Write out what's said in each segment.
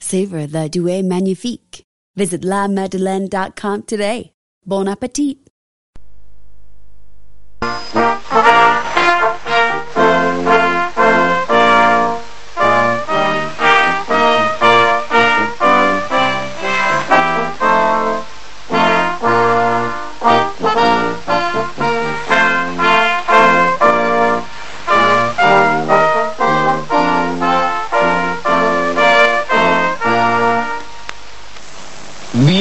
Savor the Douai Magnifique. Visit lamadeleine.com today. Bon appetit!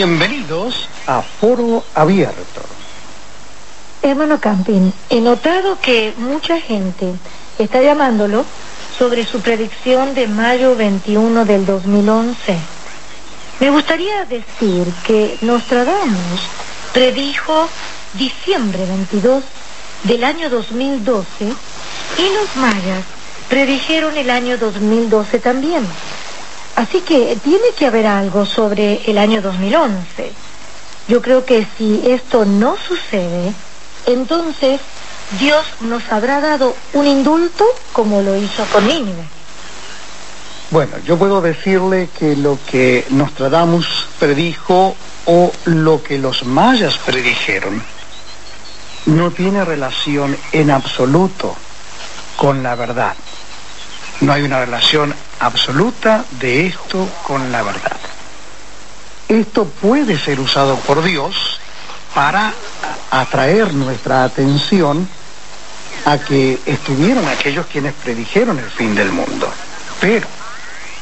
Bienvenidos a Foro Abierto. Hermano Campin, he notado que mucha gente está llamándolo sobre su predicción de mayo 21 del 2011. Me gustaría decir que Nostradamus predijo diciembre 22 del año 2012 y los mayas predijeron el año 2012 también. Así que tiene que haber algo sobre el año 2011. Yo creo que si esto no sucede, entonces Dios nos habrá dado un indulto como lo hizo con Nínive. Bueno, yo puedo decirle que lo que Nostradamus predijo o lo que los mayas predijeron no tiene relación en absoluto con la verdad. No hay una relación absoluta de esto con la verdad. Esto puede ser usado por Dios para atraer nuestra atención a que estuvieron aquellos quienes predijeron el fin del mundo. Pero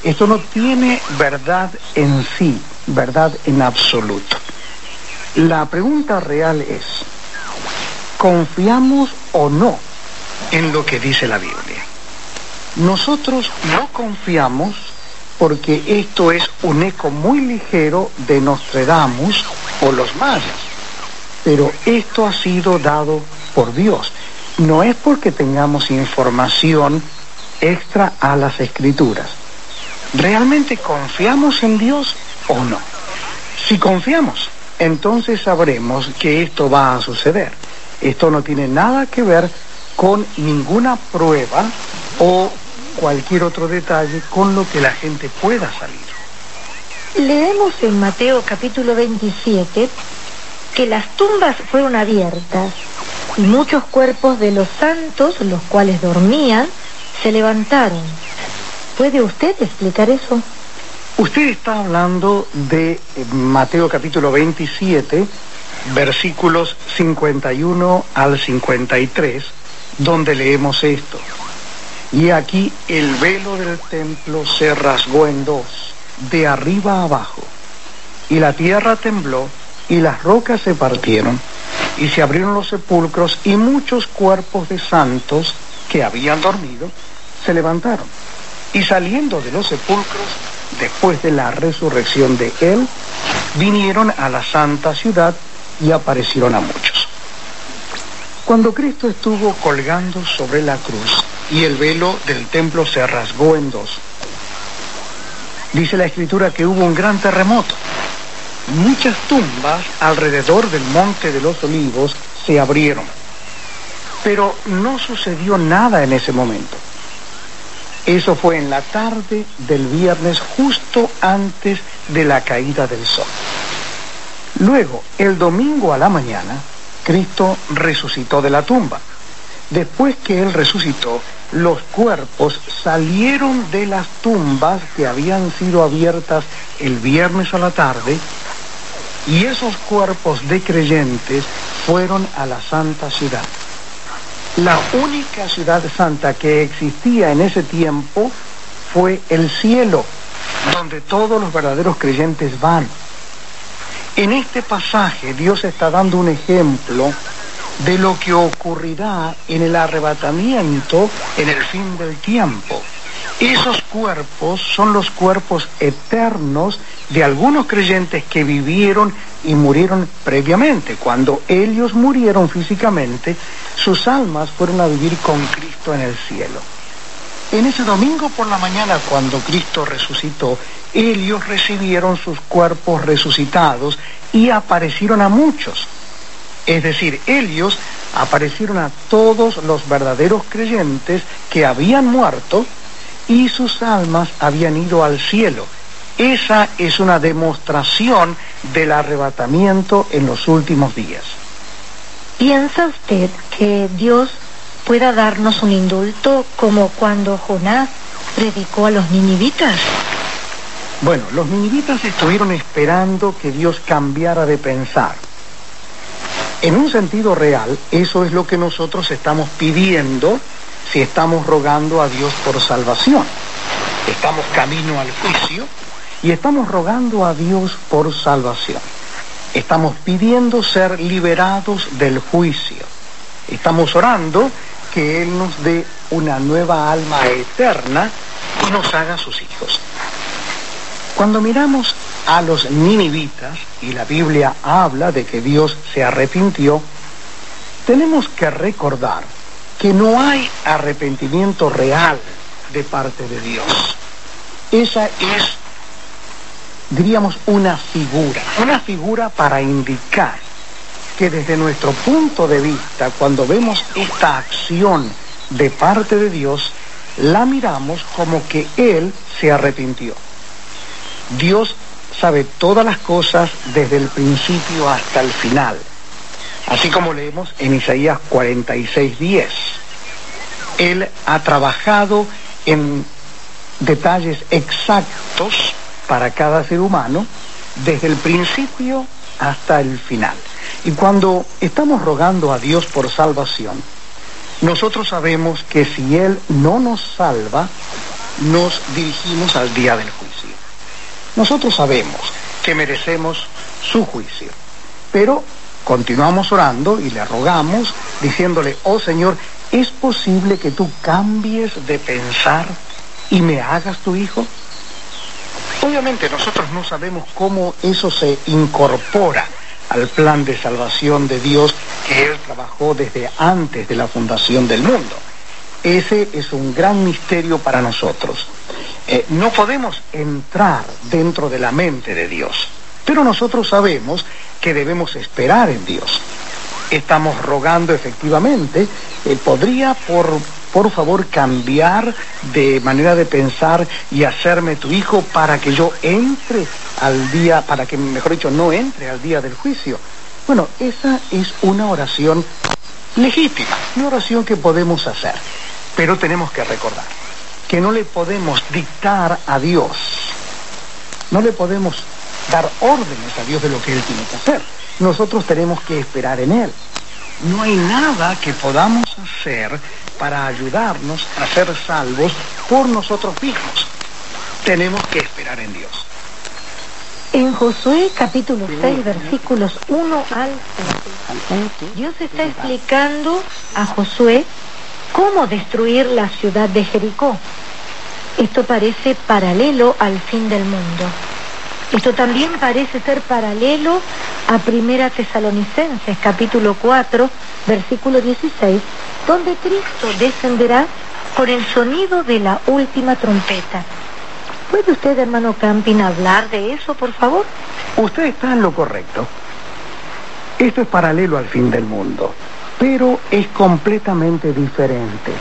esto no tiene verdad en sí, verdad en absoluto. La pregunta real es, ¿confiamos o no en lo que dice la Biblia? Nosotros no confiamos porque esto es un eco muy ligero de Nostradamus o los mayas. Pero esto ha sido dado por Dios. No es porque tengamos información extra a las escrituras. ¿Realmente confiamos en Dios o no? Si confiamos, entonces sabremos que esto va a suceder. Esto no tiene nada que ver con ninguna prueba o cualquier otro detalle con lo que la gente pueda salir. Leemos en Mateo capítulo 27 que las tumbas fueron abiertas y muchos cuerpos de los santos, los cuales dormían, se levantaron. ¿Puede usted explicar eso? Usted está hablando de eh, Mateo capítulo 27, versículos 51 al 53, donde leemos esto. Y aquí el velo del templo se rasgó en dos, de arriba a abajo. Y la tierra tembló y las rocas se partieron y se abrieron los sepulcros y muchos cuerpos de santos que habían dormido se levantaron. Y saliendo de los sepulcros, después de la resurrección de él, vinieron a la santa ciudad y aparecieron a muchos. Cuando Cristo estuvo colgando sobre la cruz, y el velo del templo se rasgó en dos. Dice la escritura que hubo un gran terremoto. Muchas tumbas alrededor del monte de los olivos se abrieron. Pero no sucedió nada en ese momento. Eso fue en la tarde del viernes justo antes de la caída del sol. Luego, el domingo a la mañana, Cristo resucitó de la tumba. Después que Él resucitó, los cuerpos salieron de las tumbas que habían sido abiertas el viernes a la tarde Y esos cuerpos de creyentes fueron a la santa ciudad. La única ciudad santa que existía en ese tiempo fue el cielo, donde todos los verdaderos creyentes van. En este pasaje Dios está dando un ejemplo de lo que ocurrirá en el arrebatamiento en el fin del tiempo. Esos cuerpos son los cuerpos eternos de algunos creyentes que vivieron y murieron previamente. Cuando ellos murieron físicamente, sus almas fueron a vivir con Cristo en el cielo. En ese domingo por la mañana, cuando Cristo resucitó, ellos recibieron sus cuerpos resucitados y aparecieron a muchos. Es decir, ellos aparecieron a todos los verdaderos creyentes que habían muerto y sus almas habían ido al cielo. Esa es una demostración del arrebatamiento en los últimos días. ¿Piensa usted que Dios pueda darnos un indulto como cuando Jonás predicó a los ninivitas? Bueno, los ninivitas estuvieron esperando que Dios cambiara de pensar. En un sentido real, eso es lo que nosotros estamos pidiendo si estamos rogando a Dios por salvación. Estamos camino al juicio y estamos rogando a Dios por salvación. Estamos pidiendo ser liberados del juicio. Estamos orando que Él nos dé una nueva alma eterna y nos haga sus hijos. Cuando miramos a los ninivitas, y la Biblia habla de que Dios se arrepintió, tenemos que recordar que no hay arrepentimiento real de parte de Dios. Esa es, diríamos, una figura, una figura para indicar que desde nuestro punto de vista, cuando vemos esta acción de parte de Dios, la miramos como que Él se arrepintió. Dios sabe todas las cosas desde el principio hasta el final. Así como leemos en Isaías 46:10. Él ha trabajado en detalles exactos para cada ser humano desde el principio hasta el final. Y cuando estamos rogando a Dios por salvación, nosotros sabemos que si Él no nos salva, nos dirigimos al día del juicio. Nosotros sabemos que merecemos su juicio, pero continuamos orando y le rogamos diciéndole, oh Señor, ¿es posible que tú cambies de pensar y me hagas tu hijo? Obviamente nosotros no sabemos cómo eso se incorpora al plan de salvación de Dios que Él trabajó desde antes de la fundación del mundo. Ese es un gran misterio para nosotros. Eh, no podemos entrar dentro de la mente de Dios, pero nosotros sabemos que debemos esperar en Dios. Estamos rogando efectivamente, eh, podría por, por favor cambiar de manera de pensar y hacerme tu hijo para que yo entre al día, para que mejor dicho no entre al día del juicio. Bueno, esa es una oración legítima, una oración que podemos hacer, pero tenemos que recordar que no le podemos dictar a Dios, no le podemos dar órdenes a Dios de lo que Él tiene que hacer. Nosotros tenemos que esperar en Él. No hay nada que podamos hacer para ayudarnos a ser salvos por nosotros mismos. Tenemos que esperar en Dios. En Josué capítulo 6, versículos 1 al 6, Dios está explicando a Josué cómo destruir la ciudad de Jericó. Esto parece paralelo al fin del mundo. Esto también parece ser paralelo a Primera Tesalonicenses, capítulo 4, versículo 16, donde Cristo descenderá con el sonido de la última trompeta. ¿Puede usted, hermano Campin, hablar de eso, por favor? Usted está en lo correcto. Esto es paralelo al fin del mundo, pero es completamente diferente.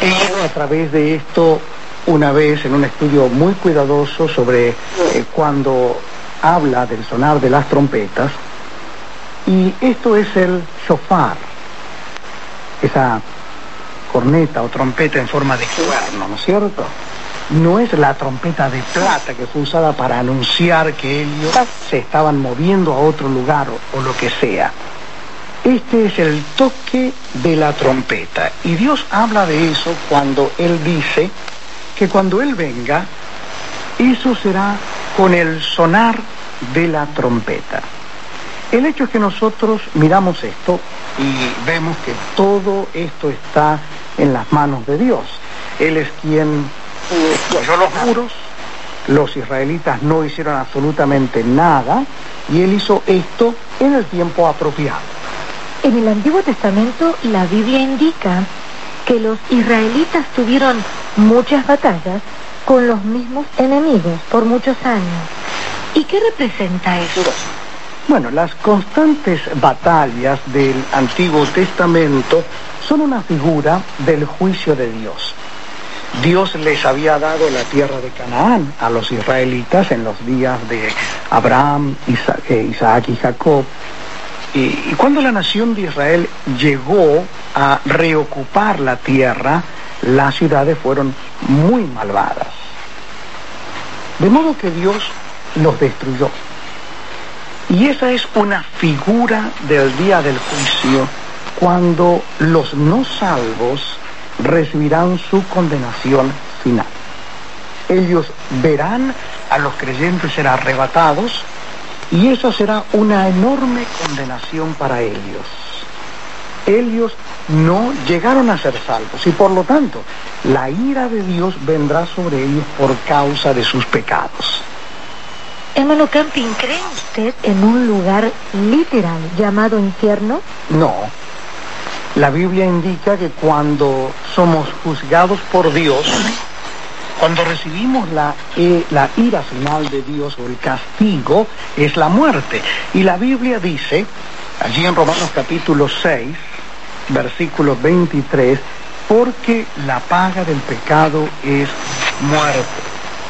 He ido a través de esto una vez en un estudio muy cuidadoso sobre eh, cuando habla del sonar de las trompetas, y esto es el shofar, esa corneta o trompeta en forma de cuerno, ¿no es cierto? no es la trompeta de plata que fue usada para anunciar que ellos se estaban moviendo a otro lugar o, o lo que sea. Este es el toque de la trompeta. Y Dios habla de eso cuando Él dice que cuando Él venga, eso será con el sonar de la trompeta. El hecho es que nosotros miramos esto y vemos que todo esto está en las manos de Dios. Él es quien puso los muros, los israelitas no hicieron absolutamente nada y él hizo esto en el tiempo apropiado. En el Antiguo Testamento la Biblia indica que los israelitas tuvieron muchas batallas con los mismos enemigos por muchos años. ¿Y qué representa eso? Bueno, las constantes batallas del Antiguo Testamento son una figura del juicio de Dios. Dios les había dado la tierra de Canaán a los israelitas en los días de Abraham, eh, Isaac y Jacob. Y, cuando la nación de Israel llegó a reocupar la tierra, las ciudades fueron muy malvadas. De modo que Dios los destruyó. Y esa es una figura del día del juicio cuando los no salvos recibirán su condenación final. Ellos verán a los creyentes ser arrebatados y eso será una enorme condenación para ellos. Ellos no llegaron a ser salvos y por lo tanto la ira de Dios vendrá sobre ellos por causa de sus pecados. Hermano Camping, ¿cree usted en un lugar literal llamado infierno? No, la Biblia indica que cuando somos juzgados por Dios, cuando recibimos la, eh, la ira final de Dios o el castigo, es la muerte. Y la Biblia dice, allí en Romanos capítulo 6, versículo 23, porque la paga del pecado es muerte,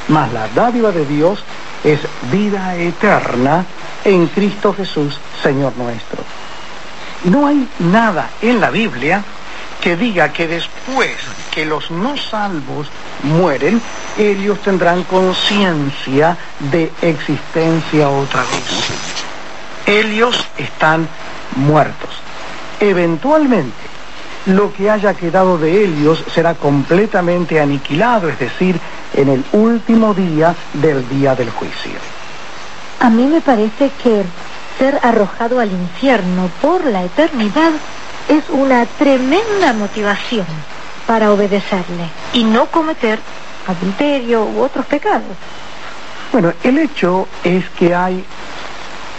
mas la dádiva de Dios es vida eterna en Cristo Jesús, Señor nuestro. No hay nada en la Biblia que diga que después que los no salvos mueren, ellos tendrán conciencia de existencia otra vez. Ellos están muertos. Eventualmente, lo que haya quedado de ellos será completamente aniquilado, es decir, en el último día del día del juicio. A mí me parece que ser arrojado al infierno por la eternidad es una tremenda motivación para obedecerle y no cometer adulterio u otros pecados. Bueno, el hecho es que hay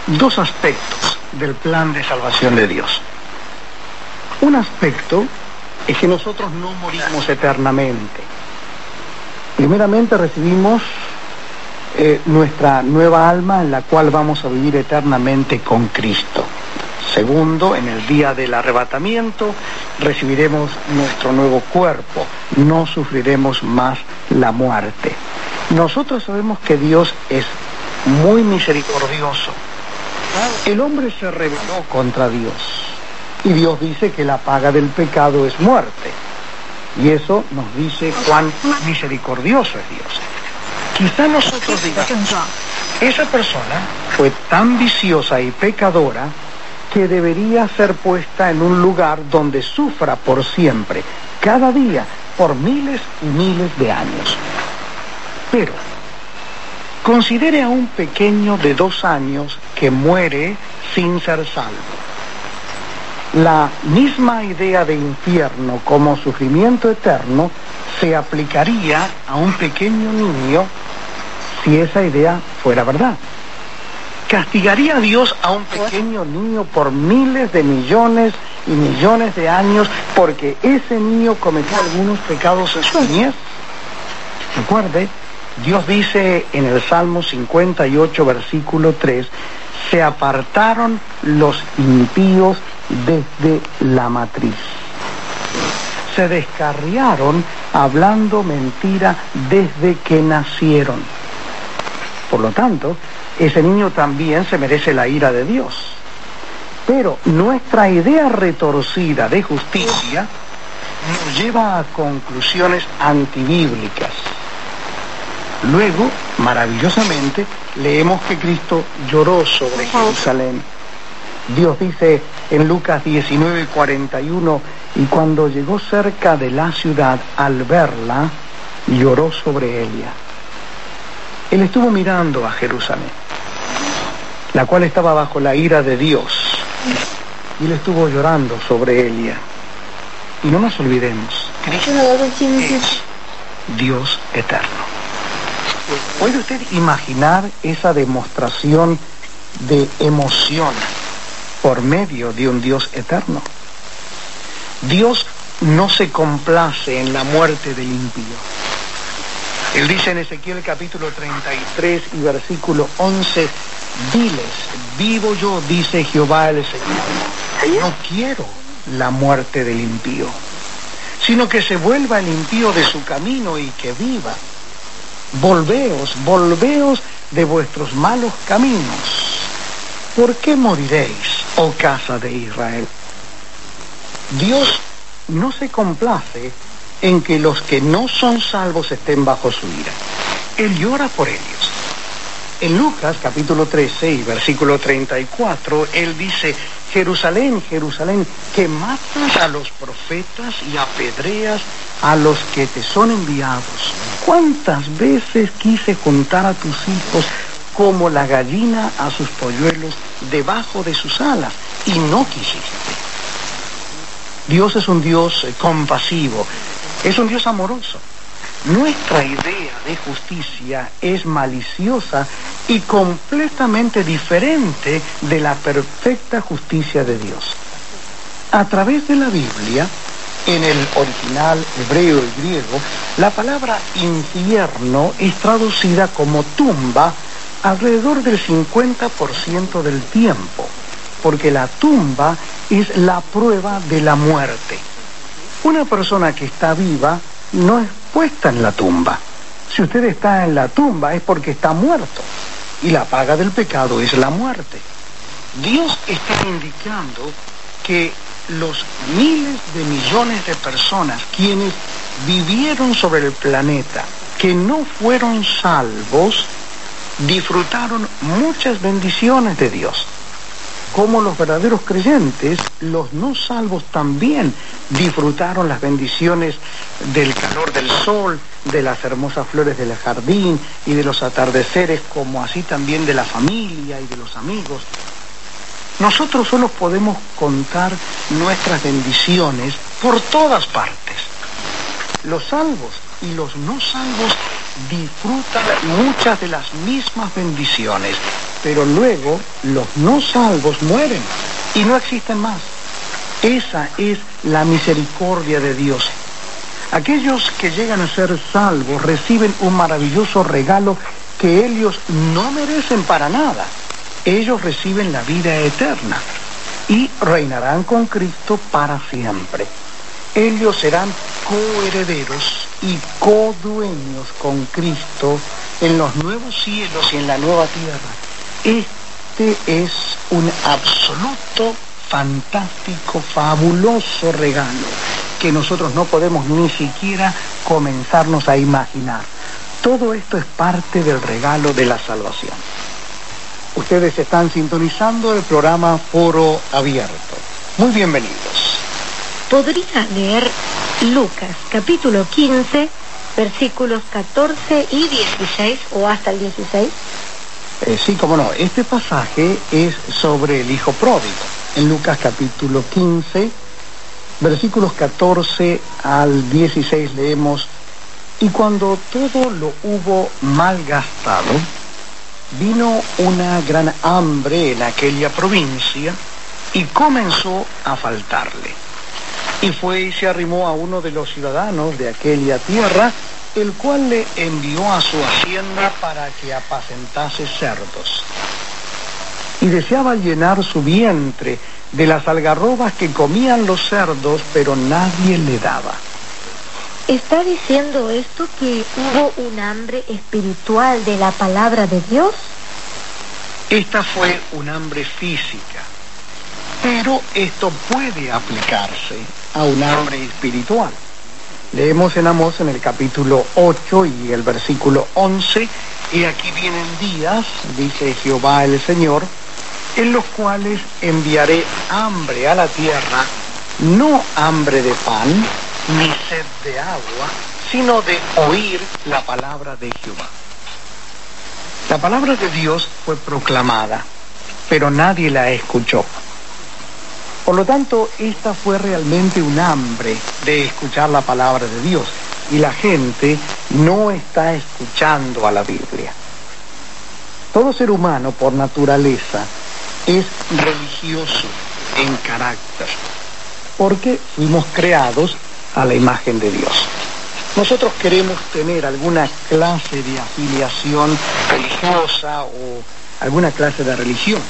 dos aspectos del plan de salvación de Dios. Un aspecto es que nosotros no morimos eternamente. Primeramente recibimos eh, nuestra nueva alma en la cual vamos a vivir eternamente con Cristo. Segundo, en el día del arrebatamiento recibiremos nuestro nuevo cuerpo, no sufriremos más la muerte. Nosotros sabemos que Dios es muy misericordioso. El hombre se rebeló contra Dios y Dios dice que la paga del pecado es muerte. Y eso nos dice cuán misericordioso es Dios. Quizá nosotros digamos, esa persona fue tan viciosa y pecadora que debería ser puesta en un lugar donde sufra por siempre, cada día, por miles y miles de años. Pero, considere a un pequeño de dos años que muere sin ser salvo. La misma idea de infierno como sufrimiento eterno se aplicaría a un pequeño niño si esa idea fuera verdad. ¿Castigaría a Dios a un pequeño niño por miles de millones y millones de años porque ese niño cometió algunos pecados en su niñez? Recuerde, Dios dice en el Salmo 58, versículo 3, se apartaron los impíos desde la matriz. Se descarriaron hablando mentira desde que nacieron. Por lo tanto, ese niño también se merece la ira de Dios. Pero nuestra idea retorcida de justicia nos lleva a conclusiones antibíblicas. Luego, maravillosamente, leemos que Cristo lloró sobre Jerusalén. Dios dice en Lucas 19, 41, y cuando llegó cerca de la ciudad al verla, lloró sobre ella. Él estuvo mirando a Jerusalén, la cual estaba bajo la ira de Dios, y él estuvo llorando sobre ella. Y no nos olvidemos, Dios eterno. ¿Puede usted imaginar esa demostración de emoción por medio de un Dios eterno? Dios no se complace en la muerte del impío. Él dice en Ezequiel capítulo 33 y versículo 11, diles, vivo yo, dice Jehová el Señor, no quiero la muerte del impío, sino que se vuelva el impío de su camino y que viva. Volveos, volveos de vuestros malos caminos. ¿Por qué moriréis, oh casa de Israel? Dios no se complace en que los que no son salvos estén bajo su ira. Él llora por ellos. En Lucas capítulo 13 y versículo 34, él dice, Jerusalén, Jerusalén, que matas a los profetas y apedreas a los que te son enviados. ¿Cuántas veces quise contar a tus hijos como la gallina a sus polluelos debajo de sus alas y no quisiste? Dios es un Dios eh, compasivo, es un Dios amoroso. Nuestra idea de justicia es maliciosa y completamente diferente de la perfecta justicia de Dios. A través de la Biblia, en el original hebreo y griego, la palabra infierno es traducida como tumba alrededor del 50% del tiempo, porque la tumba es la prueba de la muerte. Una persona que está viva no es puesta en la tumba. Si usted está en la tumba es porque está muerto. Y la paga del pecado es la muerte. Dios está indicando que los miles de millones de personas quienes vivieron sobre el planeta, que no fueron salvos, disfrutaron muchas bendiciones de Dios como los verdaderos creyentes, los no salvos también disfrutaron las bendiciones del calor del sol, de las hermosas flores del jardín y de los atardeceres, como así también de la familia y de los amigos. Nosotros solo podemos contar nuestras bendiciones por todas partes. Los salvos y los no salvos disfrutan muchas de las mismas bendiciones, pero luego los no salvos mueren y no existen más. Esa es la misericordia de Dios. Aquellos que llegan a ser salvos reciben un maravilloso regalo que ellos no merecen para nada. Ellos reciben la vida eterna y reinarán con Cristo para siempre. Ellos serán coherederos y codueños con Cristo en los nuevos cielos y en la nueva tierra. Este es un absoluto, fantástico, fabuloso regalo que nosotros no podemos ni siquiera comenzarnos a imaginar. Todo esto es parte del regalo de la salvación. Ustedes están sintonizando el programa Foro Abierto. Muy bienvenidos podría leer Lucas capítulo 15, versículos 14 y 16 o hasta el 16? Eh, sí, cómo no. Este pasaje es sobre el Hijo Pródigo. En Lucas capítulo 15, versículos 14 al 16 leemos, y cuando todo lo hubo malgastado, vino una gran hambre en aquella provincia y comenzó a faltarle y fue y se arrimó a uno de los ciudadanos de aquella tierra, el cual le envió a su hacienda para que apacentase cerdos. Y deseaba llenar su vientre de las algarrobas que comían los cerdos, pero nadie le daba. ¿Está diciendo esto que hubo un hambre espiritual de la palabra de Dios? Esta fue un hambre física, pero esto puede aplicarse a un hambre espiritual. Leemos en Amós en el capítulo 8 y el versículo 11, y aquí vienen días, dice Jehová el Señor, en los cuales enviaré hambre a la tierra, no hambre de pan, ni sed de agua, sino de oír la palabra de Jehová. La palabra de Dios fue proclamada, pero nadie la escuchó. Por lo tanto, esta fue realmente un hambre de escuchar la palabra de Dios y la gente no está escuchando a la Biblia. Todo ser humano por naturaleza es religioso en carácter, porque fuimos creados a la imagen de Dios. Nosotros queremos tener alguna clase de afiliación religiosa o alguna clase de religión.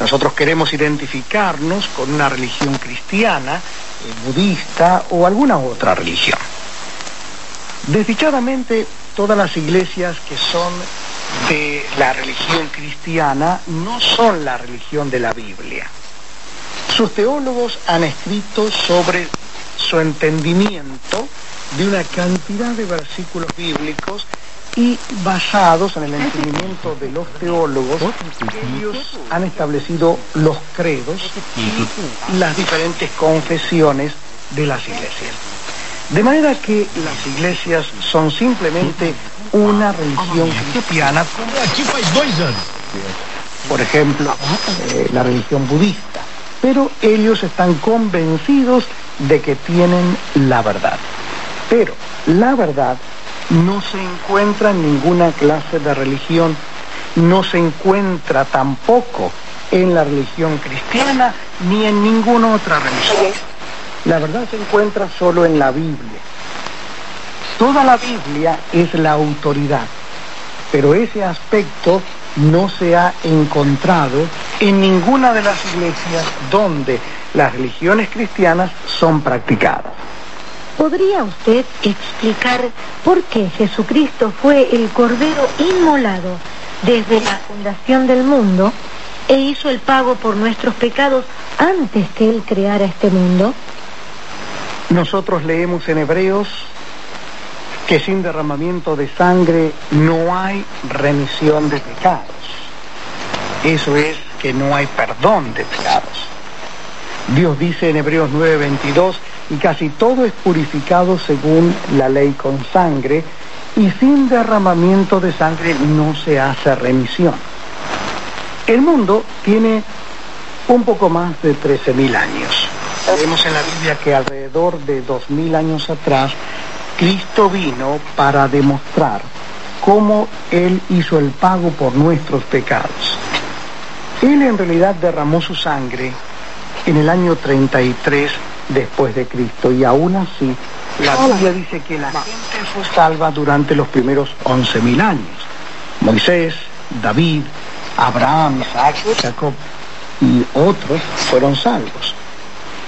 Nosotros queremos identificarnos con una religión cristiana, eh, budista o alguna otra religión. Desdichadamente, todas las iglesias que son de la religión cristiana no son la religión de la Biblia. Sus teólogos han escrito sobre su entendimiento de una cantidad de versículos bíblicos y basados en el entendimiento de los teólogos, ellos han establecido los credos y las diferentes confesiones de las iglesias. De manera que las iglesias son simplemente una religión cristiana, por ejemplo, eh, la religión budista, pero ellos están convencidos de que tienen la verdad. Pero la verdad no se encuentra en ninguna clase de religión, no se encuentra tampoco en la religión cristiana ni en ninguna otra religión. La verdad se encuentra solo en la Biblia. Toda la Biblia es la autoridad, pero ese aspecto no se ha encontrado en ninguna de las iglesias donde las religiones cristianas son practicadas. ¿Podría usted explicar por qué Jesucristo fue el Cordero inmolado desde la fundación del mundo e hizo el pago por nuestros pecados antes que Él creara este mundo? Nosotros leemos en Hebreos que sin derramamiento de sangre no hay remisión de pecados. Eso es que no hay perdón de pecados. Dios dice en Hebreos 9:22, y casi todo es purificado según la ley con sangre, y sin derramamiento de sangre no se hace remisión. El mundo tiene un poco más de 13.000 años. Vemos en la Biblia que alrededor de 2.000 años atrás, Cristo vino para demostrar cómo Él hizo el pago por nuestros pecados. Él en realidad derramó su sangre en el año 33 después de Cristo y aún así la Biblia dice que la gente fue salva durante los primeros 11.000 años. Moisés, David, Abraham, Isaac, Jacob y otros fueron salvos.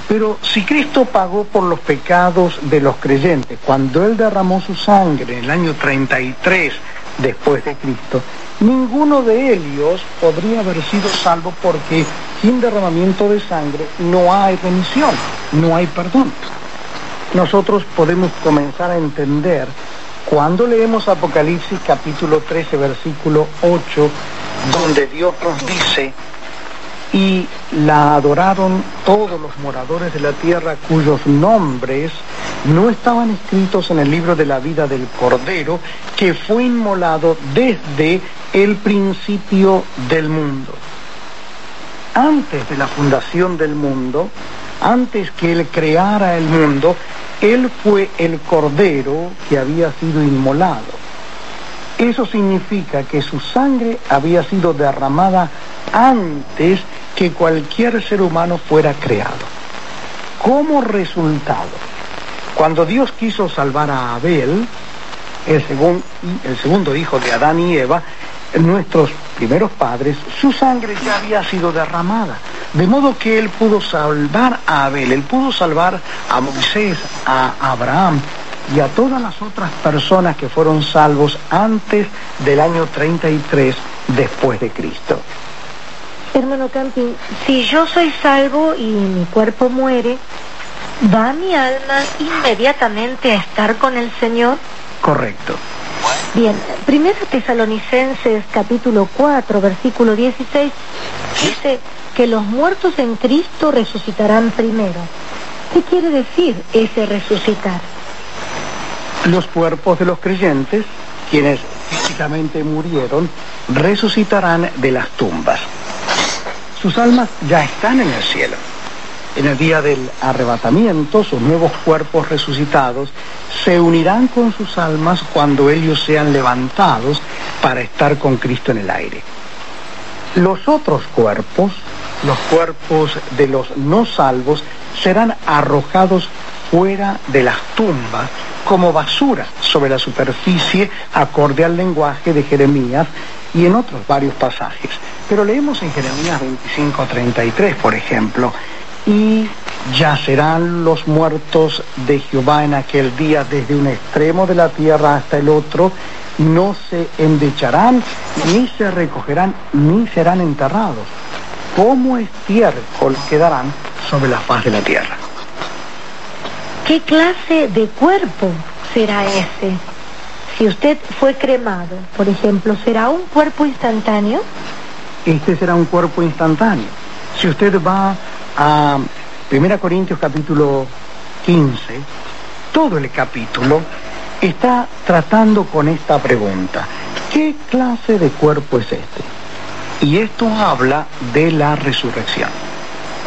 Pero si Cristo pagó por los pecados de los creyentes, cuando Él derramó su sangre en el año 33 después de Cristo, ninguno de ellos podría haber sido salvo porque sin derramamiento de sangre no hay remisión, no hay perdón. Nosotros podemos comenzar a entender cuando leemos Apocalipsis capítulo 13 versículo 8, donde Dios nos dice, y la adoraron todos los moradores de la tierra cuyos nombres no estaban escritos en el libro de la vida del Cordero que fue inmolado desde el principio del mundo. Antes de la fundación del mundo, antes que Él creara el mundo, Él fue el Cordero que había sido inmolado. Eso significa que su sangre había sido derramada antes que cualquier ser humano fuera creado. Como resultado, cuando Dios quiso salvar a Abel, el, el segundo hijo de Adán y Eva, nuestros primeros padres, su sangre ya había sido derramada. De modo que él pudo salvar a Abel, él pudo salvar a Moisés, a Abraham y a todas las otras personas que fueron salvos antes del año 33 después de Cristo. Hermano Camping, si yo soy salvo y mi cuerpo muere, ¿Va mi alma inmediatamente a estar con el Señor? Correcto. Bien, Primera Tesalonicenses capítulo 4, versículo 16, dice que los muertos en Cristo resucitarán primero. ¿Qué quiere decir ese resucitar? Los cuerpos de los creyentes, quienes físicamente murieron, resucitarán de las tumbas. Sus almas ya están en el cielo. En el día del arrebatamiento, sus nuevos cuerpos resucitados se unirán con sus almas cuando ellos sean levantados para estar con Cristo en el aire. Los otros cuerpos, los cuerpos de los no salvos, serán arrojados fuera de las tumbas como basura sobre la superficie acorde al lenguaje de Jeremías y en otros varios pasajes. Pero leemos en Jeremías 25:33, por ejemplo, y yacerán los muertos de Jehová en aquel día desde un extremo de la tierra hasta el otro, no se endecharán, ni se recogerán, ni serán enterrados. Como estiércol quedarán sobre la faz de la tierra. ¿Qué clase de cuerpo será ese? Si usted fue cremado, por ejemplo, ¿será un cuerpo instantáneo? Este será un cuerpo instantáneo. Si usted va a 1 Corintios capítulo 15, todo el capítulo está tratando con esta pregunta. ¿Qué clase de cuerpo es este? Y esto habla de la resurrección.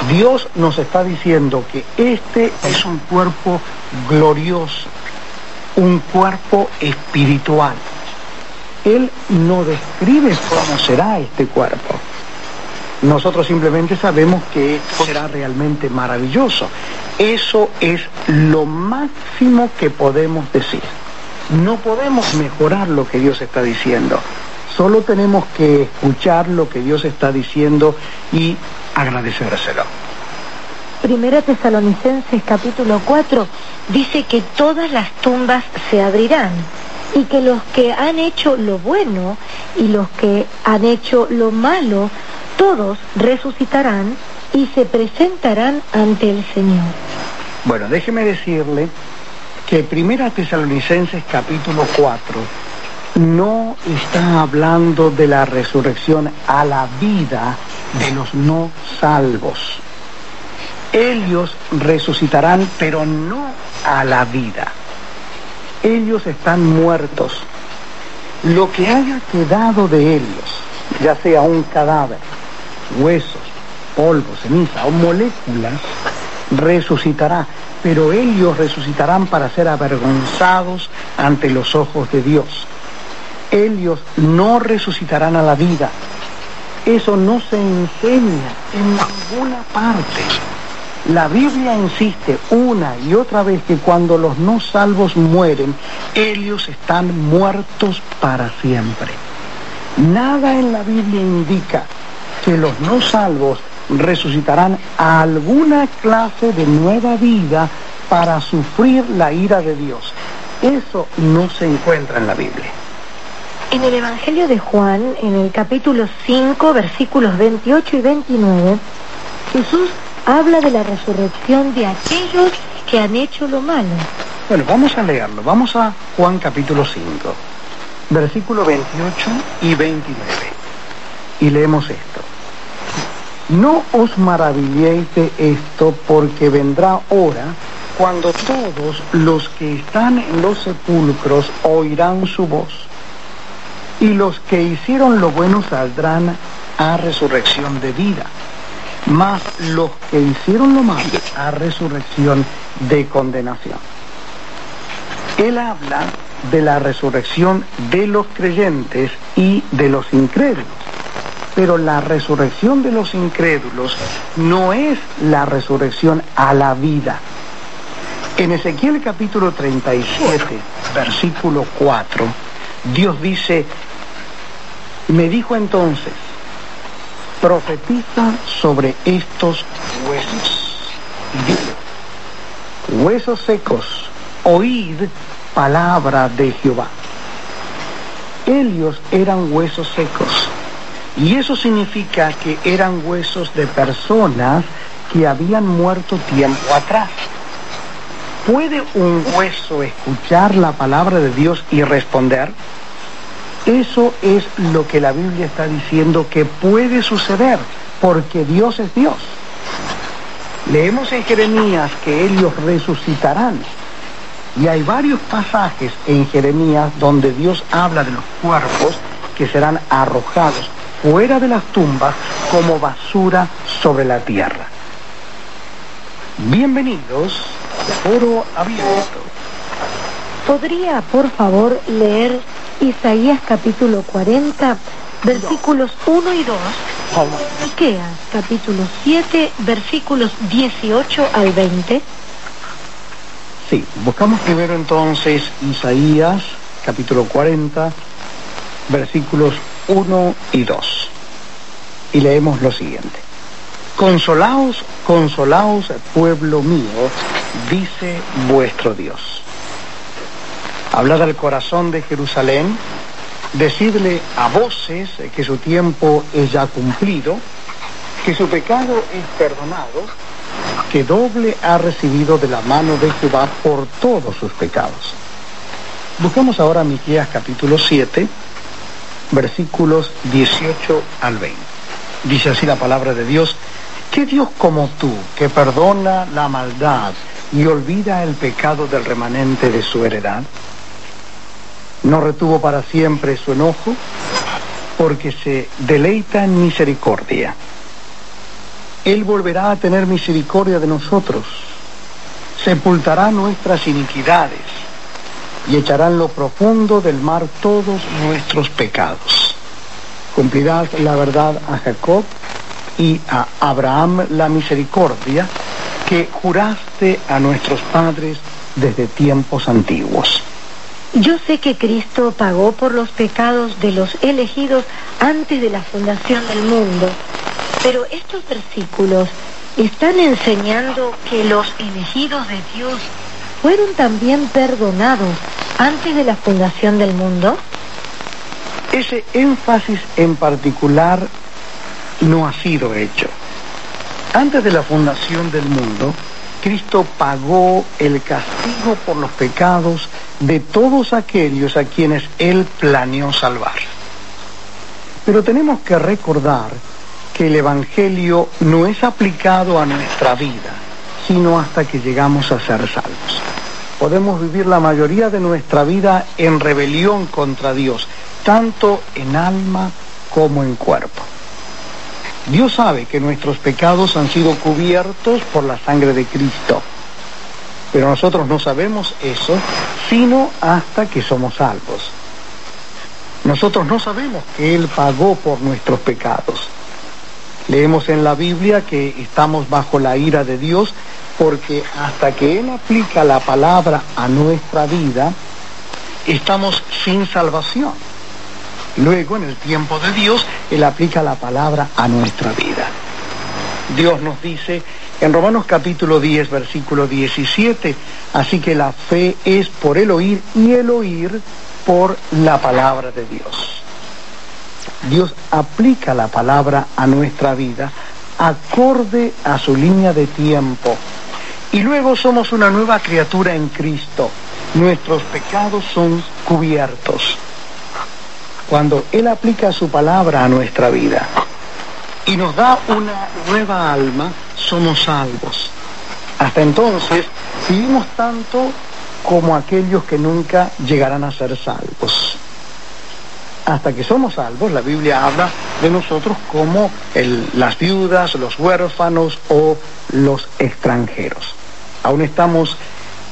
Dios nos está diciendo que este es un cuerpo glorioso, un cuerpo espiritual. Él no describe cómo será este cuerpo. Nosotros simplemente sabemos que será realmente maravilloso. Eso es lo máximo que podemos decir. No podemos mejorar lo que Dios está diciendo. Solo tenemos que escuchar lo que Dios está diciendo y agradecérselo. Primera Tesalonicenses capítulo 4 dice que todas las tumbas se abrirán y que los que han hecho lo bueno y los que han hecho lo malo, todos resucitarán y se presentarán ante el Señor. Bueno, déjeme decirle que Primera Tesalonicenses capítulo 4 no está hablando de la resurrección a la vida de los no salvos. Ellos resucitarán, pero no a la vida. Ellos están muertos. Lo que haya quedado de ellos, ya sea un cadáver, huesos, polvo, ceniza o moléculas, resucitará. Pero ellos resucitarán para ser avergonzados ante los ojos de Dios. Ellos no resucitarán a la vida. Eso no se enseña en ninguna parte. La Biblia insiste una y otra vez que cuando los no salvos mueren, ellos están muertos para siempre. Nada en la Biblia indica que los no salvos resucitarán a alguna clase de nueva vida para sufrir la ira de Dios. Eso no se encuentra en la Biblia. En el Evangelio de Juan, en el capítulo 5, versículos 28 y 29, Jesús habla de la resurrección de aquellos que han hecho lo malo. Bueno, vamos a leerlo. Vamos a Juan capítulo 5, versículo 28 y 29. Y leemos esto. No os maravilléis de esto porque vendrá hora cuando todos los que están en los sepulcros oirán su voz. Y los que hicieron lo bueno saldrán a resurrección de vida más los que hicieron lo malo a resurrección de condenación. Él habla de la resurrección de los creyentes y de los incrédulos. Pero la resurrección de los incrédulos no es la resurrección a la vida. En Ezequiel capítulo 37, versículo 4, Dios dice, me dijo entonces, profetiza sobre estos huesos. huesos secos, oíd palabra de Jehová. Ellos eran huesos secos. Y eso significa que eran huesos de personas que habían muerto tiempo atrás. ¿Puede un hueso escuchar la palabra de Dios y responder? Eso es lo que la Biblia está diciendo que puede suceder, porque Dios es Dios. Leemos en Jeremías que ellos resucitarán. Y hay varios pasajes en Jeremías donde Dios habla de los cuerpos que serán arrojados fuera de las tumbas como basura sobre la tierra. Bienvenidos a Foro Abierto. ¿Podría, por favor, leer Isaías capítulo 40, versículos 1 y 2? Miqueas capítulo 7, versículos 18 al 20. Sí, buscamos primero entonces Isaías capítulo 40, versículos 1 y 2. Y leemos lo siguiente. Consolaos, consolaos, pueblo mío, dice vuestro Dios. Hablad al corazón de Jerusalén, decidle a voces que su tiempo es ya cumplido, que su pecado es perdonado, que doble ha recibido de la mano de Jehová por todos sus pecados. Buscamos ahora Miqueas capítulo 7, versículos 18 al 20. Dice así la palabra de Dios, ¿qué Dios como tú, que perdona la maldad y olvida el pecado del remanente de su heredad? ¿No retuvo para siempre su enojo? Porque se deleita en misericordia. Él volverá a tener misericordia de nosotros, sepultará nuestras iniquidades y echará en lo profundo del mar todos nuestros pecados. Cumplirás la verdad a Jacob y a Abraham la misericordia que juraste a nuestros padres desde tiempos antiguos. Yo sé que Cristo pagó por los pecados de los elegidos antes de la fundación del mundo, pero estos versículos están enseñando que los elegidos de Dios fueron también perdonados antes de la fundación del mundo? Ese énfasis en particular no ha sido hecho. Antes de la fundación del mundo, Cristo pagó el castigo por los pecados de todos aquellos a quienes Él planeó salvar. Pero tenemos que recordar que el Evangelio no es aplicado a nuestra vida, sino hasta que llegamos a ser salvos. Podemos vivir la mayoría de nuestra vida en rebelión contra Dios, tanto en alma como en cuerpo. Dios sabe que nuestros pecados han sido cubiertos por la sangre de Cristo, pero nosotros no sabemos eso sino hasta que somos salvos. Nosotros no sabemos que Él pagó por nuestros pecados. Leemos en la Biblia que estamos bajo la ira de Dios porque hasta que Él aplica la palabra a nuestra vida, estamos sin salvación. Luego, en el tiempo de Dios, Él aplica la palabra a nuestra vida. Dios nos dice en Romanos capítulo 10, versículo 17, así que la fe es por el oír y el oír por la palabra de Dios. Dios aplica la palabra a nuestra vida acorde a su línea de tiempo. Y luego somos una nueva criatura en Cristo. Nuestros pecados son cubiertos. Cuando Él aplica su palabra a nuestra vida y nos da una nueva alma, somos salvos. Hasta entonces vivimos tanto como aquellos que nunca llegarán a ser salvos hasta que somos salvos, la Biblia habla de nosotros como las viudas, los huérfanos o los extranjeros. Aún estamos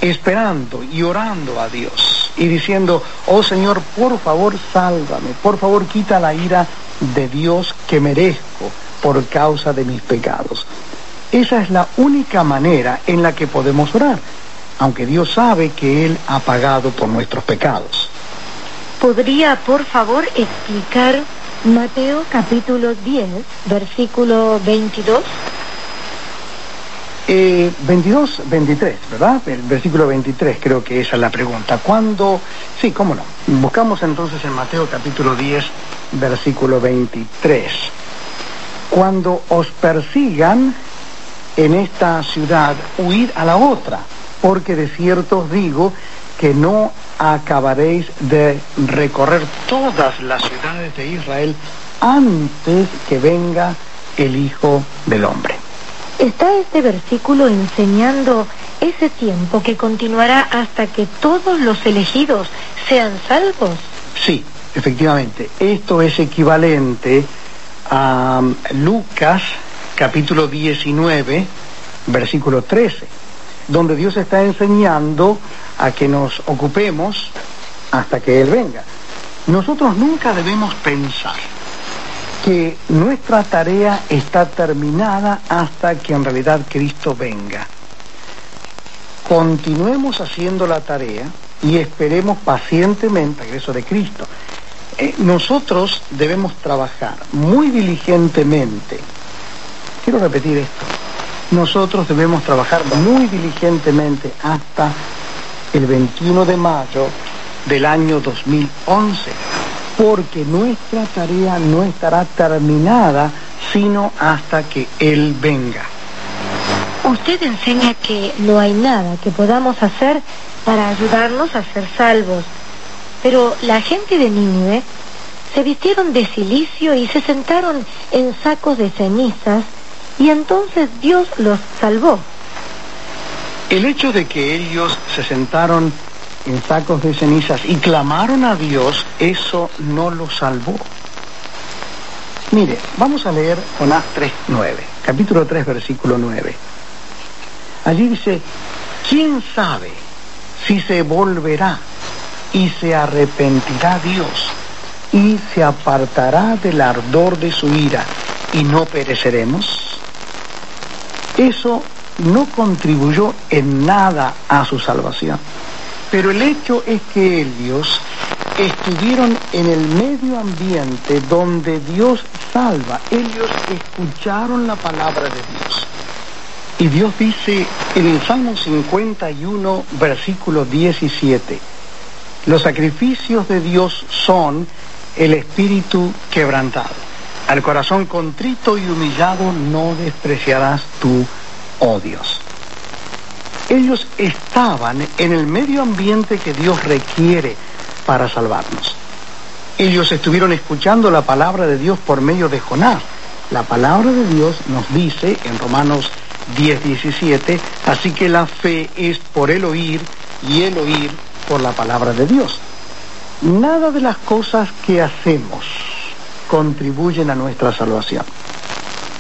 esperando y orando a Dios y diciendo, oh Señor, por favor sálvame, por favor quita la ira de Dios que merezco por causa de mis pecados. Esa es la única manera en la que podemos orar, aunque Dios sabe que Él ha pagado por nuestros pecados. ¿Podría, por favor, explicar Mateo capítulo 10, versículo 22? Eh, 22, 23, ¿verdad? El versículo 23 creo que esa es la pregunta. ¿Cuándo? Sí, cómo no. Buscamos entonces en Mateo capítulo 10, versículo 23. Cuando os persigan en esta ciudad, huid a la otra. porque de cierto os digo que no acabaréis de recorrer todas las ciudades de Israel antes que venga el Hijo del Hombre. ¿Está este versículo enseñando ese tiempo que continuará hasta que todos los elegidos sean salvos? Sí, efectivamente. Esto es equivalente a um, Lucas capítulo 19, versículo 13, donde Dios está enseñando a que nos ocupemos hasta que Él venga. Nosotros nunca debemos pensar que nuestra tarea está terminada hasta que en realidad Cristo venga. Continuemos haciendo la tarea y esperemos pacientemente el regreso de Cristo. Eh, nosotros debemos trabajar muy diligentemente. Quiero repetir esto. Nosotros debemos trabajar muy diligentemente hasta el 21 de mayo del año 2011 porque nuestra tarea no estará terminada sino hasta que Él venga. Usted enseña que no hay nada que podamos hacer para ayudarnos a ser salvos, pero la gente de Nínive se vistieron de silicio y se sentaron en sacos de cenizas y entonces Dios los salvó. El hecho de que ellos se sentaron en sacos de cenizas y clamaron a Dios, eso no lo salvó. Mire, vamos a leer Jonás 3.9, capítulo 3, versículo 9. Allí dice, ¿quién sabe si se volverá y se arrepentirá Dios y se apartará del ardor de su ira y no pereceremos? Eso no contribuyó en nada a su salvación. Pero el hecho es que ellos estuvieron en el medio ambiente donde Dios salva. Ellos escucharon la palabra de Dios. Y Dios dice en el Salmo 51, versículo 17, los sacrificios de Dios son el espíritu quebrantado. Al corazón contrito y humillado no despreciarás tú, oh Dios ellos estaban en el medio ambiente que Dios requiere para salvarnos. Ellos estuvieron escuchando la palabra de Dios por medio de Jonás. La palabra de Dios nos dice en Romanos 10, 17, así que la fe es por el oír y el oír por la palabra de Dios. Nada de las cosas que hacemos contribuyen a nuestra salvación.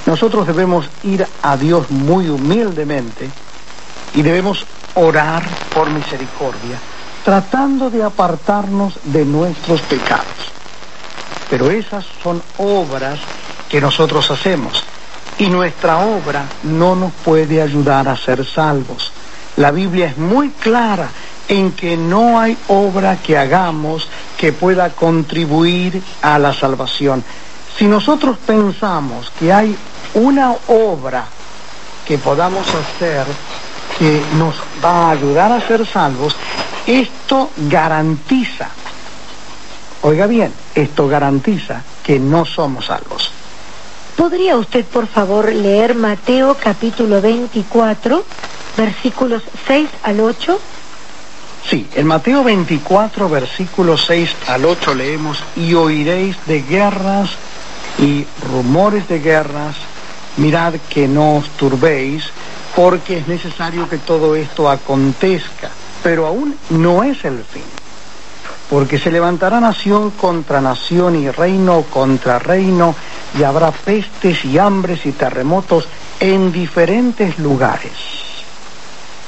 Nosotros debemos ir a Dios muy humildemente y debemos orar por misericordia, tratando de apartarnos de nuestros pecados. Pero esas son obras que nosotros hacemos y nuestra obra no nos puede ayudar a ser salvos. La Biblia es muy clara en que no hay obra que hagamos que pueda contribuir a la salvación. Si nosotros pensamos que hay una obra que podamos hacer que nos va a ayudar a ser salvos, esto garantiza, oiga bien, esto garantiza que no somos salvos. ¿Podría usted, por favor, leer Mateo capítulo 24, versículos 6 al 8? Sí, en Mateo 24, versículos 6 al 8 leemos, y oiréis de guerras y rumores de guerras, mirad que no os turbéis, porque es necesario que todo esto acontezca, pero aún no es el fin, porque se levantará nación contra nación y reino contra reino, y habrá pestes y hambres y terremotos en diferentes lugares.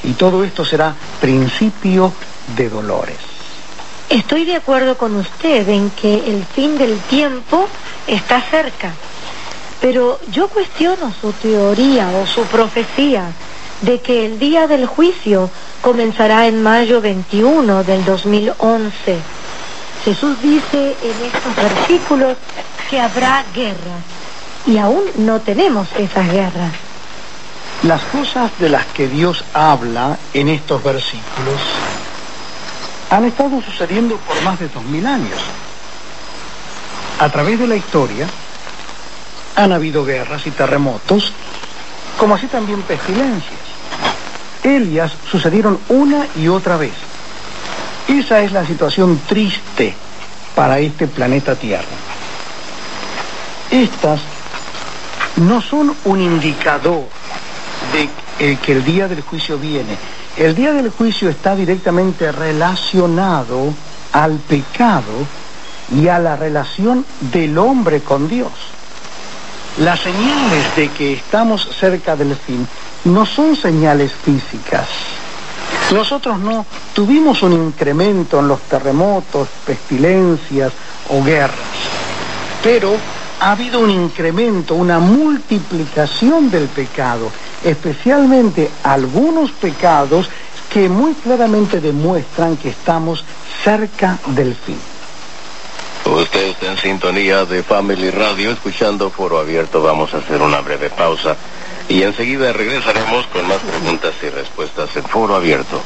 Y todo esto será principio de dolores. Estoy de acuerdo con usted en que el fin del tiempo está cerca. Pero yo cuestiono su teoría o su profecía de que el día del juicio comenzará en mayo 21 del 2011. Jesús dice en estos versículos que habrá guerra y aún no tenemos esas guerras. Las cosas de las que Dios habla en estos versículos han estado sucediendo por más de dos mil años. A través de la historia, han habido guerras y terremotos, como así también pestilencias. Elias sucedieron una y otra vez. Esa es la situación triste para este planeta Tierra. Estas no son un indicador de que el día del juicio viene. El día del juicio está directamente relacionado al pecado y a la relación del hombre con Dios. Las señales de que estamos cerca del fin no son señales físicas. Nosotros no tuvimos un incremento en los terremotos, pestilencias o guerras, pero ha habido un incremento, una multiplicación del pecado, especialmente algunos pecados que muy claramente demuestran que estamos cerca del fin. Usted está en sintonía de Family Radio, escuchando Foro Abierto. Vamos a hacer una breve pausa y enseguida regresaremos con más preguntas y respuestas en Foro Abierto.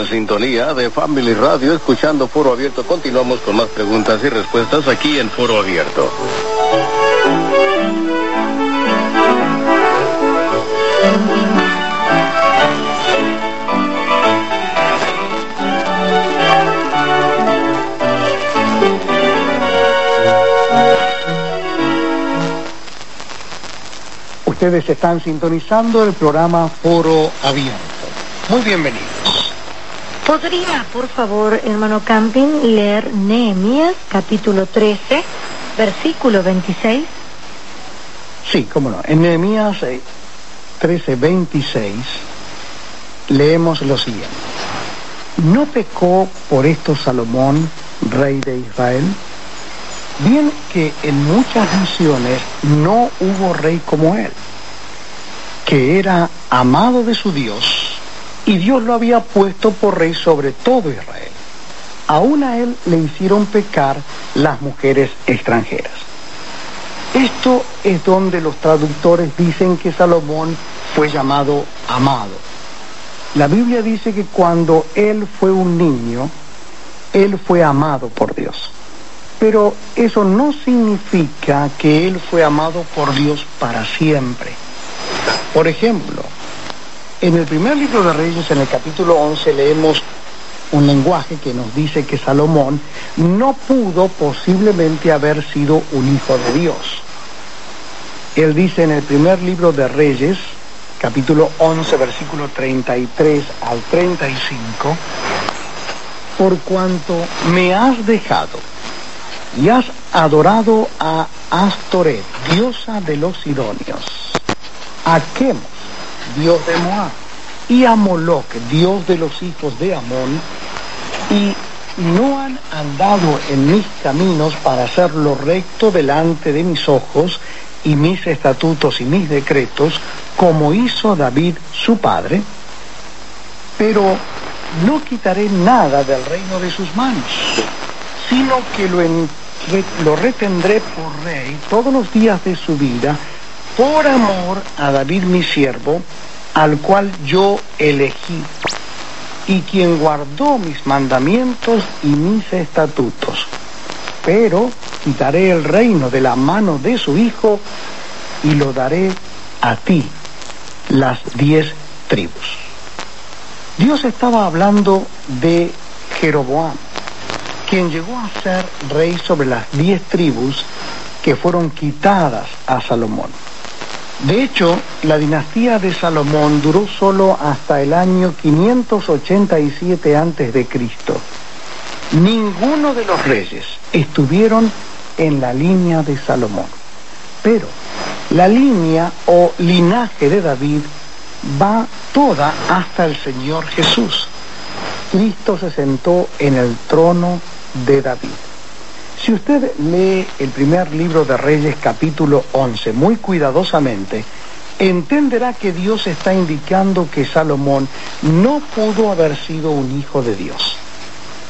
En sintonía de Family Radio, escuchando Foro Abierto. Continuamos con más preguntas y respuestas aquí en Foro Abierto. Ustedes están sintonizando el programa Foro Abierto. Muy bienvenidos. ¿Podría, por favor, hermano Camping, leer Nehemías, capítulo 13, versículo 26? Sí, cómo no. En Nehemías 13, eh, 26 leemos lo siguiente. ¿No pecó por esto Salomón, rey de Israel? Bien que en muchas naciones no hubo rey como él, que era amado de su Dios y Dios lo había puesto por rey sobre todo Israel. Aún a él le hicieron pecar las mujeres extranjeras. Esto es donde los traductores dicen que Salomón fue llamado amado. La Biblia dice que cuando él fue un niño, él fue amado por Dios. Pero eso no significa que él fue amado por Dios para siempre. Por ejemplo, en el primer libro de Reyes, en el capítulo 11, leemos un lenguaje que nos dice que Salomón no pudo posiblemente haber sido un hijo de Dios. Él dice en el primer libro de Reyes, capítulo 11, versículo 33 al 35, por cuanto me has dejado y has adorado a Astoret, diosa de los sidonios, a Quemos, dios de Moab, y a Moloch, dios de los hijos de Amón, y no han andado en mis caminos para hacer lo recto delante de mis ojos y mis estatutos y mis decretos, como hizo David su padre, pero no quitaré nada del reino de sus manos, sino que lo, lo retendré por rey todos los días de su vida, por amor a David mi siervo, al cual yo elegí, y quien guardó mis mandamientos y mis estatutos. Pero quitaré el reino de la mano de su hijo y lo daré a ti, las diez tribus. Dios estaba hablando de Jeroboam, quien llegó a ser rey sobre las diez tribus que fueron quitadas a Salomón. De hecho, la dinastía de Salomón duró solo hasta el año 587 a.C. Ninguno de los reyes estuvieron en la línea de Salomón. Pero la línea o linaje de David va toda hasta el Señor Jesús. Cristo se sentó en el trono de David. Si usted lee el primer libro de Reyes capítulo 11 muy cuidadosamente, entenderá que Dios está indicando que Salomón no pudo haber sido un hijo de Dios.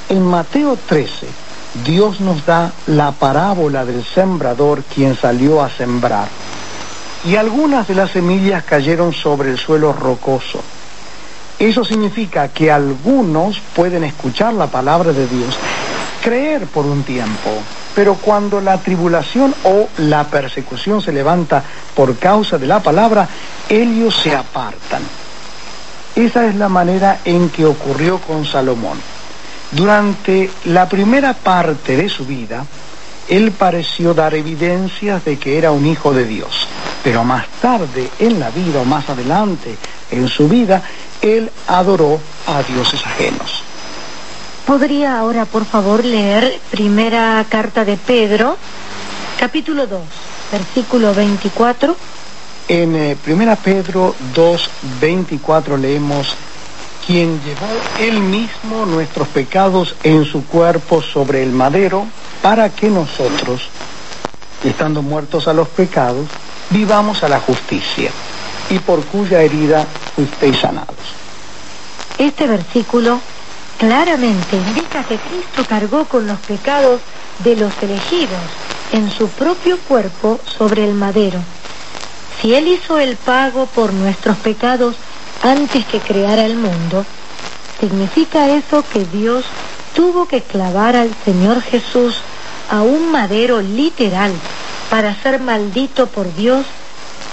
En Mateo 13 Dios nos da la parábola del sembrador quien salió a sembrar. Y algunas de las semillas cayeron sobre el suelo rocoso. Eso significa que algunos pueden escuchar la palabra de Dios, creer por un tiempo, pero cuando la tribulación o la persecución se levanta por causa de la palabra, ellos se apartan. Esa es la manera en que ocurrió con Salomón. Durante la primera parte de su vida, él pareció dar evidencias de que era un hijo de Dios. Pero más tarde en la vida o más adelante en su vida, él adoró a dioses ajenos. ¿Podría ahora, por favor, leer primera carta de Pedro, capítulo 2, versículo 24? En eh, primera Pedro 2, 24 leemos, quien llevó él mismo nuestros pecados en su cuerpo sobre el madero, para que nosotros, estando muertos a los pecados, vivamos a la justicia, y por cuya herida fuisteis sanados. Este versículo claramente indica que Cristo cargó con los pecados de los elegidos en su propio cuerpo sobre el madero. Si Él hizo el pago por nuestros pecados antes que creara el mundo, significa eso que Dios tuvo que clavar al Señor Jesús a un madero literal para ser maldito por Dios,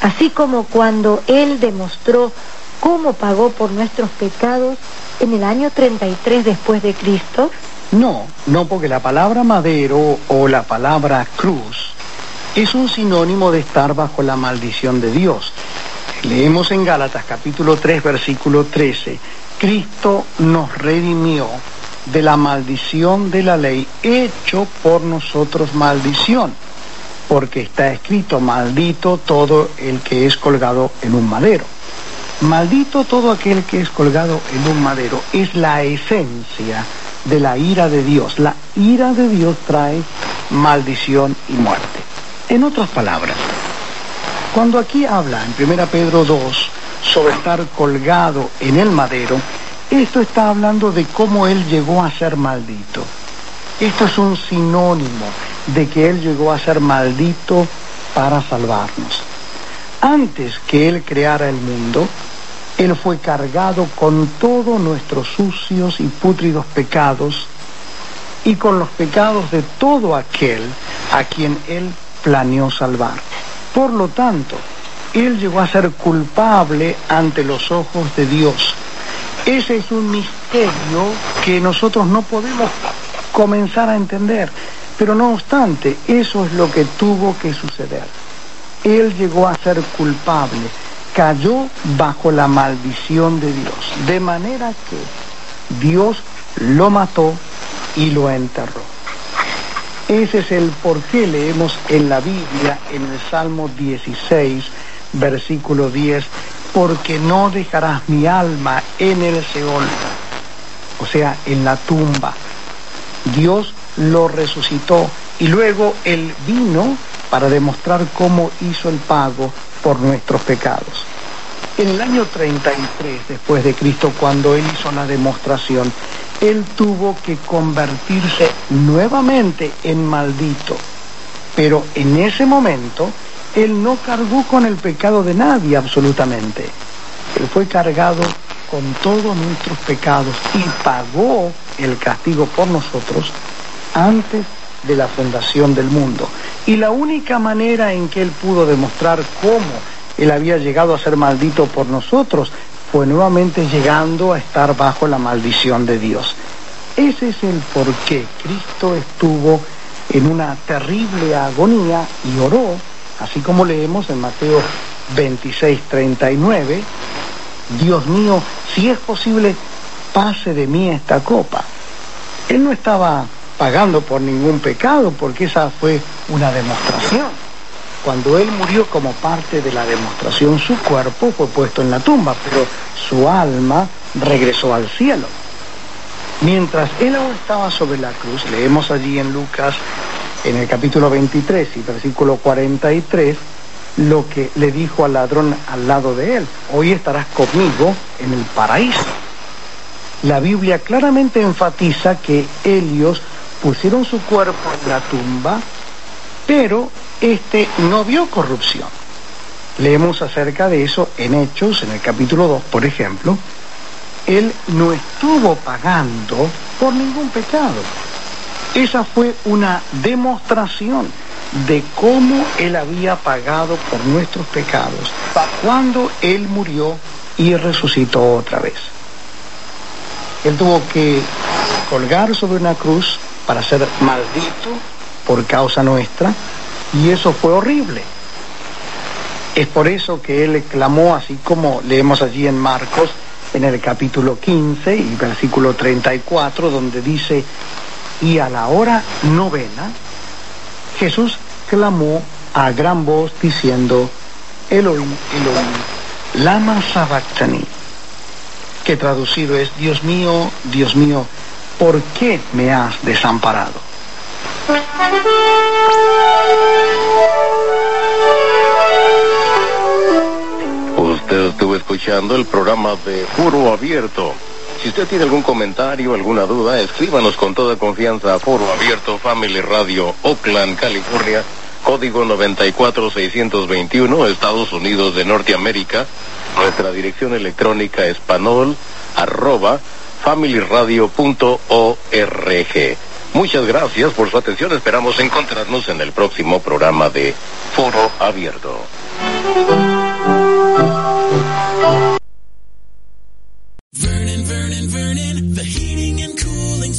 así como cuando Él demostró cómo pagó por nuestros pecados en el año 33 después de Cristo? No, no porque la palabra madero o la palabra cruz es un sinónimo de estar bajo la maldición de Dios. Leemos en Gálatas capítulo 3 versículo 13, Cristo nos redimió de la maldición de la ley, hecho por nosotros maldición, porque está escrito, maldito todo el que es colgado en un madero. Maldito todo aquel que es colgado en un madero. Es la esencia de la ira de Dios. La ira de Dios trae maldición y muerte. En otras palabras, cuando aquí habla en 1 Pedro 2 sobre estar colgado en el madero, esto está hablando de cómo él llegó a ser maldito. Esto es un sinónimo de que él llegó a ser maldito para salvarnos. Antes que él creara el mundo, él fue cargado con todos nuestros sucios y pútridos pecados y con los pecados de todo aquel a quien Él planeó salvar. Por lo tanto, Él llegó a ser culpable ante los ojos de Dios. Ese es un misterio que nosotros no podemos comenzar a entender. Pero no obstante, eso es lo que tuvo que suceder. Él llegó a ser culpable cayó bajo la maldición de Dios, de manera que Dios lo mató y lo enterró. Ese es el por qué leemos en la Biblia, en el Salmo 16, versículo 10, porque no dejarás mi alma en el Seol, o sea, en la tumba. Dios lo resucitó y luego él vino para demostrar cómo hizo el pago por nuestros pecados. En el año 33 después de Cristo, cuando él hizo la demostración, él tuvo que convertirse nuevamente en maldito. Pero en ese momento, él no cargó con el pecado de nadie absolutamente. Él fue cargado con todos nuestros pecados y pagó el castigo por nosotros antes de la fundación del mundo. Y la única manera en que él pudo demostrar cómo él había llegado a ser maldito por nosotros fue nuevamente llegando a estar bajo la maldición de Dios. Ese es el por qué Cristo estuvo en una terrible agonía y oró, así como leemos en Mateo 26, 39, Dios mío, si es posible, pase de mí esta copa. Él no estaba pagando por ningún pecado, porque esa fue una demostración. Cuando él murió como parte de la demostración, su cuerpo fue puesto en la tumba, pero su alma regresó al cielo. Mientras él aún estaba sobre la cruz, leemos allí en Lucas, en el capítulo 23 y versículo 43, lo que le dijo al ladrón al lado de él, hoy estarás conmigo en el paraíso. La Biblia claramente enfatiza que Helios pusieron su cuerpo en la tumba, pero este no vio corrupción. Leemos acerca de eso en Hechos, en el capítulo 2, por ejemplo. Él no estuvo pagando por ningún pecado. Esa fue una demostración de cómo Él había pagado por nuestros pecados cuando Él murió y resucitó otra vez. Él tuvo que colgar sobre una cruz para ser maldito por causa nuestra y eso fue horrible. Es por eso que Él clamó, así como leemos allí en Marcos, en el capítulo 15 y versículo 34, donde dice, y a la hora novena, Jesús clamó a gran voz diciendo, Elohim, Elohim, lama sabachthani, que traducido es, Dios mío, Dios mío, ¿por qué me has desamparado? Usted estuvo escuchando el programa de Foro Abierto. Si usted tiene algún comentario, alguna duda, escríbanos con toda confianza a Foro Abierto Family Radio, Oakland, California, código 94621, Estados Unidos de Norteamérica. Nuestra dirección electrónica es panol, arroba, familyradio.org. Muchas gracias por su atención. Esperamos encontrarnos en el próximo programa de Foro Abierto.